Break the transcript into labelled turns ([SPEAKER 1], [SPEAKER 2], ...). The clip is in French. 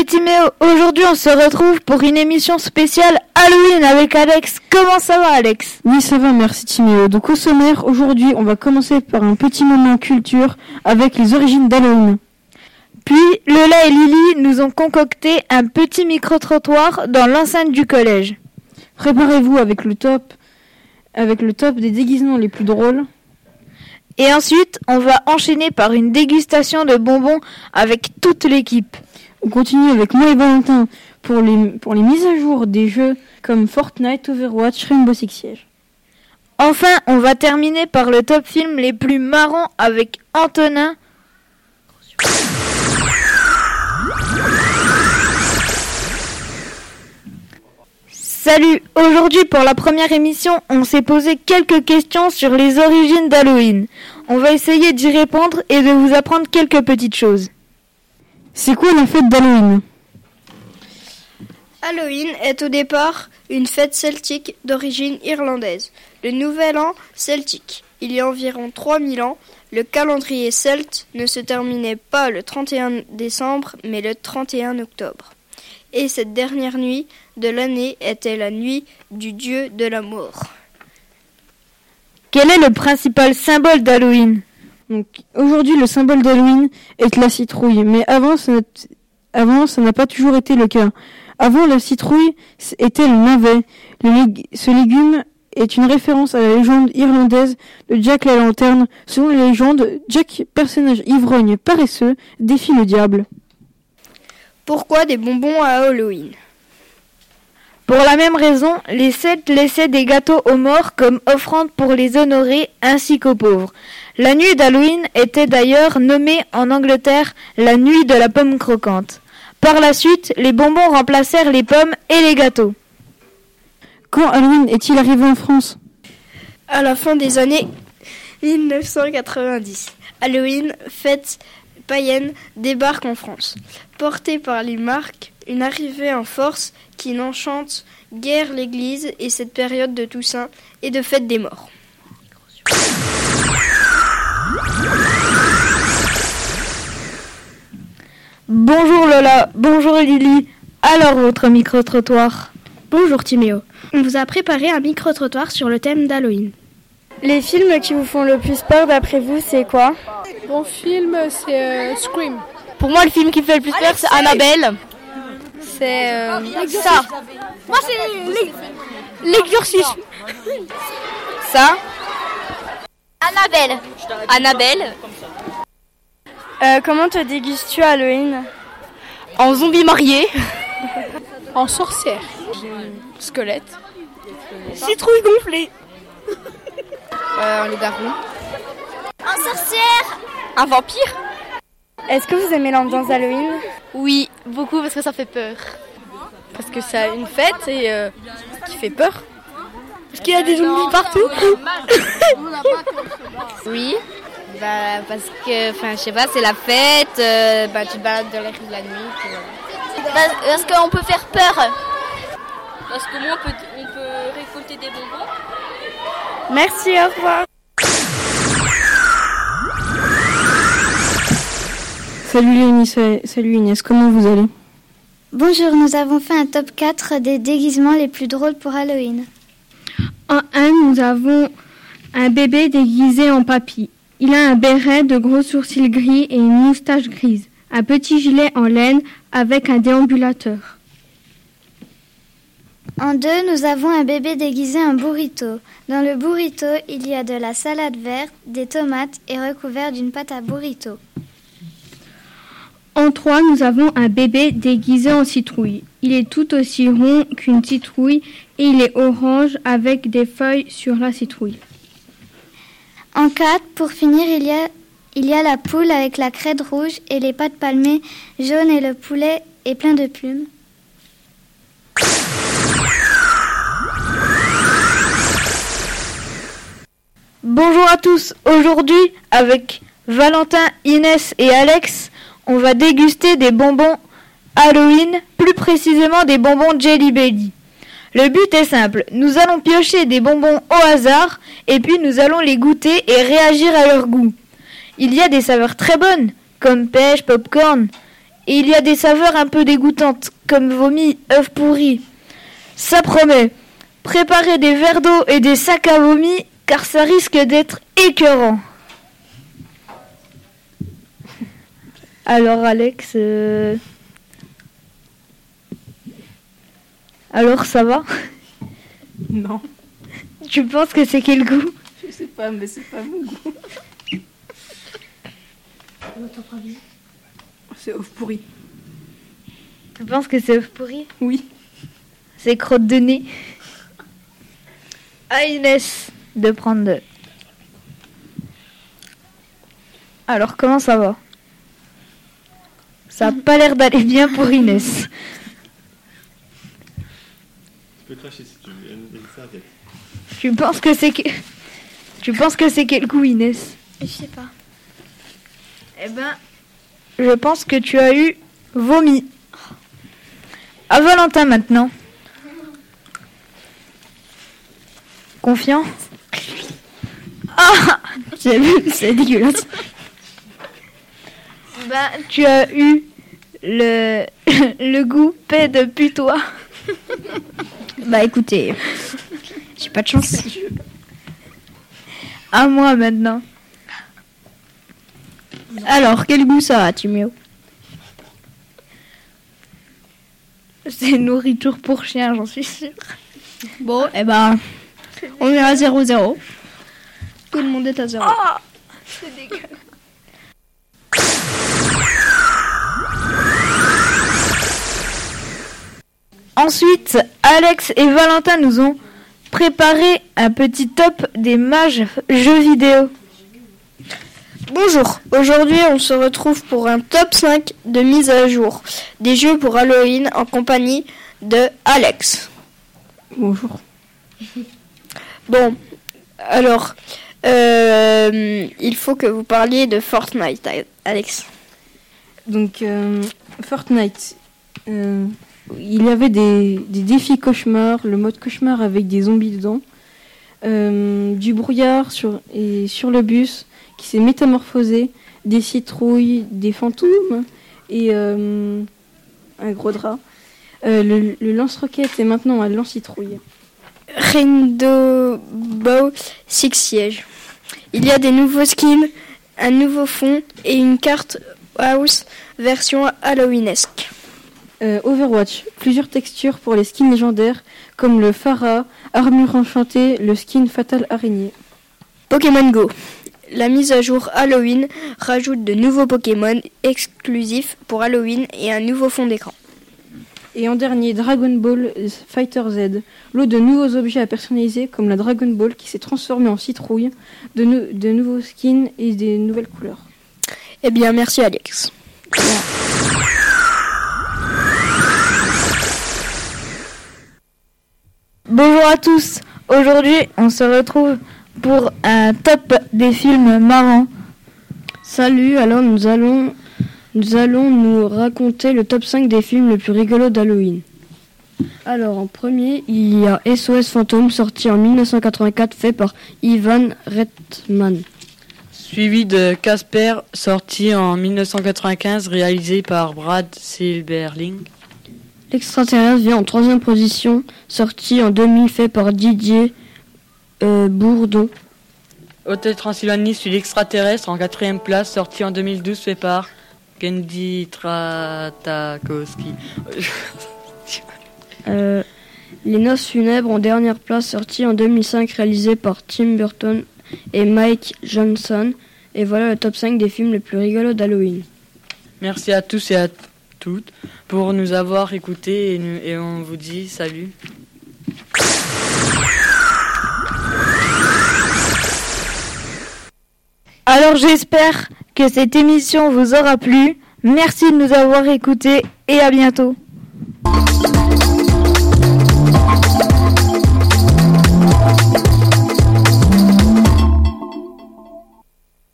[SPEAKER 1] Salut Timéo, aujourd'hui on se retrouve pour une émission spéciale Halloween avec Alex. Comment ça va Alex?
[SPEAKER 2] Oui ça va, merci Timéo. Donc au sommaire, aujourd'hui on va commencer par un petit moment culture avec les origines d'Halloween.
[SPEAKER 1] Puis Lola et Lily nous ont concocté un petit micro-trottoir dans l'enceinte du collège.
[SPEAKER 2] Préparez-vous avec le top, avec le top des déguisements les plus drôles.
[SPEAKER 1] Et ensuite, on va enchaîner par une dégustation de bonbons avec toute l'équipe.
[SPEAKER 2] On continue avec moi et Valentin pour les, mises à jour des jeux comme Fortnite, Overwatch, Rainbow Six Siege.
[SPEAKER 1] Enfin, on va terminer par le top film les plus marrants avec Antonin. Salut, aujourd'hui pour la première émission, on s'est posé quelques questions sur les origines d'Halloween. On va essayer d'y répondre et de vous apprendre quelques petites choses.
[SPEAKER 2] C'est quoi la fête d'Halloween
[SPEAKER 3] Halloween est au départ une fête celtique d'origine irlandaise, le nouvel an celtique. Il y a environ 3000 ans, le calendrier celte ne se terminait pas le 31 décembre mais le 31 octobre. Et cette dernière nuit de l'année était la nuit du dieu de la mort.
[SPEAKER 1] Quel est le principal symbole d'Halloween?
[SPEAKER 2] Donc aujourd'hui le symbole d'Halloween est la citrouille, mais avant ça n'a- avant ça n'a pas toujours été le cas. Avant la citrouille était le navet. Le lég- ce légume est une référence à la légende irlandaise de Jack la lanterne. Selon la légende, Jack, personnage ivrogne paresseux, défie le diable.
[SPEAKER 3] Pourquoi des bonbons à Halloween?
[SPEAKER 1] Pour la même raison, les Celtes laissaient des gâteaux aux morts comme offrande pour les honorer ainsi qu'aux pauvres. La nuit d'Halloween était d'ailleurs nommée en Angleterre la nuit de la pomme croquante. Par la suite, les bonbons remplacèrent les pommes et les gâteaux.
[SPEAKER 2] Quand Halloween est-il arrivé en France?
[SPEAKER 3] À la fin des années 1990, Halloween, fête païenne, débarque en France. Portée par les marques, une arrivée en force qui n'enchante guère l'Église et cette période de Toussaint et de fête des morts.
[SPEAKER 1] Bonjour Lola, bonjour Lily. Alors votre micro-trottoir
[SPEAKER 4] Bonjour Timéo. On vous a préparé un micro-trottoir sur le thème d'Halloween.
[SPEAKER 5] Les films qui vous font le plus peur d'après vous, c'est quoi?
[SPEAKER 6] Mon film, c'est euh, Scream.
[SPEAKER 7] Pour moi, le film qui fait le plus peur, c'est Annabelle.
[SPEAKER 5] C'est euh,
[SPEAKER 7] Ça. Moi, c'est l'exorcisme. Ça? Annabelle. Annabelle?
[SPEAKER 5] Euh, comment te déguises-tu à Halloween
[SPEAKER 7] En zombie marié.
[SPEAKER 6] En sorcière.
[SPEAKER 7] Squelette.
[SPEAKER 5] Citrouille gonflée.
[SPEAKER 7] Euh, loup-garou. En sorcière. Un vampire.
[SPEAKER 5] Est-ce que vous aimez l'ambiance d'Halloween
[SPEAKER 7] Oui, beaucoup parce que ça fait peur. Parce que c'est une fête et euh, qui fait peur.
[SPEAKER 5] Parce qu'il y a des zombies partout
[SPEAKER 7] Oui. Bah, parce que, enfin, je sais pas, c'est la fête. euh, bah, tu te balades dans les rues de la nuit. puis voilà. Parce, qu'on peut faire peur. Parce que moi, on peut, on peut récolter des bonbons.
[SPEAKER 5] Merci, au revoir.
[SPEAKER 2] Salut Léonie, sa- salut Inès, comment vous allez?
[SPEAKER 8] Bonjour, nous avons fait un top 4 des déguisements les plus drôles pour Halloween.
[SPEAKER 4] En 1, nous avons un bébé déguisé en papy. Il a un béret de gros sourcils gris et une moustache grise. Un petit gilet en laine avec un déambulateur.
[SPEAKER 8] En 2, nous avons un bébé déguisé en burrito. Dans le burrito, il y a de la salade verte, des tomates et recouvert d'une pâte à burrito.
[SPEAKER 4] En 3, nous avons un bébé déguisé en citrouille. Il est tout aussi rond qu'une citrouille et il est orange avec des feuilles sur la citrouille.
[SPEAKER 8] En 4, pour finir, il y a, il y a la poule avec la crête rouge et les pattes palmées jaunes et le poulet est plein de plumes.
[SPEAKER 1] Bonjour à tous. Aujourd'hui, avec Valentin, Inès et Alex, on va déguster des bonbons Halloween, plus précisément des bonbons Jelly Belly. Le but est simple, nous allons piocher des bonbons au hasard et puis nous allons les goûter et réagir à leur goût. Il y a des saveurs très bonnes, comme pêche, popcorn, Et il y a des saveurs un peu dégoûtantes, comme vomi, œufs pourris. Ça promet. Préparez des verres d'eau et des sacs à vomi, car ça risque d'être écœurant. Alors Alex, euh, alors ça va?
[SPEAKER 2] Non,
[SPEAKER 1] Tu penses que c'est quel goût?
[SPEAKER 2] Je sais pas, mais c'est pas mon goût. C'est ouf pourri.
[SPEAKER 1] Tu penses que c'est œuf pourri?
[SPEAKER 2] Oui.
[SPEAKER 1] C'est crotte de nez. À Inès de prendre deux. Alors comment ça va? Ça a pas l'air d'aller bien pour Inès.
[SPEAKER 9] Tu peux cracher si tu veux. Il y a une- il y a une serviette.
[SPEAKER 1] Tu penses que c'est que... Tu penses que c'est quel goût Inès?
[SPEAKER 8] Je sais pas.
[SPEAKER 1] Eh ben, je pense que tu as eu vomi. À Valentin maintenant. Confiant? Ah J'ai vu, c'est dégueulasse. Ben, tu as eu le, le goût paix de putois.
[SPEAKER 3] Bah écoutez, j'ai pas de chance.
[SPEAKER 1] À moi maintenant.
[SPEAKER 3] Alors, quel goût ça a, Timio?
[SPEAKER 1] C'est nourriture pour chien, j'en suis sûre.
[SPEAKER 3] Bon, eh ben, on est à 0-0. Tout le monde est à 0.
[SPEAKER 1] C'est dégueulasse. Ensuite, Alex et Valentin nous ont préparé un petit top des mages jeux vidéo.
[SPEAKER 3] Bonjour, aujourd'hui on se retrouve pour un top 5 de mise à jour des jeux pour Halloween en compagnie de Alex.
[SPEAKER 2] Bonjour.
[SPEAKER 3] Bon, alors, euh, il faut que vous parliez de Fortnite, Alex.
[SPEAKER 2] Donc, euh, Fortnite. euh, il y avait des, défis cauchemars, le mode cauchemar avec des zombies dedans, euh, du brouillard sur, et sur le bus qui s'est métamorphosé, des citrouilles, des fantômes et euh, un gros drap. Euh, le, lance-roquette est maintenant un lance-citrouille.
[SPEAKER 3] Rainbow Six Siege. Il y a des nouveaux skins, un nouveau fond et une carte house version Halloweenesque.
[SPEAKER 2] Euh, Overwatch, plusieurs textures pour les skins légendaires comme le Phara, armure enchantée, le skin fatal araignée.
[SPEAKER 3] Pokémon Go. La mise à jour Halloween rajoute de nouveaux Pokémon exclusifs pour Halloween et un nouveau fond d'écran.
[SPEAKER 2] Et en dernier, Dragon Ball Fighter Z, lot de nouveaux objets à personnaliser comme la Dragon Ball qui s'est transformée en citrouille, de, nou- de nouveaux skins et des nouvelles couleurs.
[SPEAKER 3] Eh bien, merci Alex.
[SPEAKER 1] Bonjour à tous. Aujourd'hui, on se retrouve pour un top des films marrants.
[SPEAKER 10] Salut, alors nous allons, nous allons nous raconter le top 5 des films les plus rigolos d'Halloween. Alors en premier, il y a SOS Fantôme sorti en 1984 fait par Ivan Reitman.
[SPEAKER 11] Suivi de Casper, sorti en 1995, réalisé par Brad Silberling.
[SPEAKER 10] L'extraterrestre vient en troisième position, sorti en 2000 fait par Didier euh, Bourdon.
[SPEAKER 11] Hôtel Transylvanie suit l'extraterrestre en quatrième place, sorti en 2012, fait par Gendy Tratakowski.
[SPEAKER 10] Euh, Les Noces funèbres en dernière place, sorti en 2005, réalisé par Tim Burton et Mike Johnson. Et voilà le top 5 des films les plus rigolos d'Halloween.
[SPEAKER 11] Merci à tous et à toutes pour nous avoir écoutés et, et on vous dit salut.
[SPEAKER 1] Alors j'espère que cette émission vous aura plu. Merci de nous avoir écoutés et à bientôt.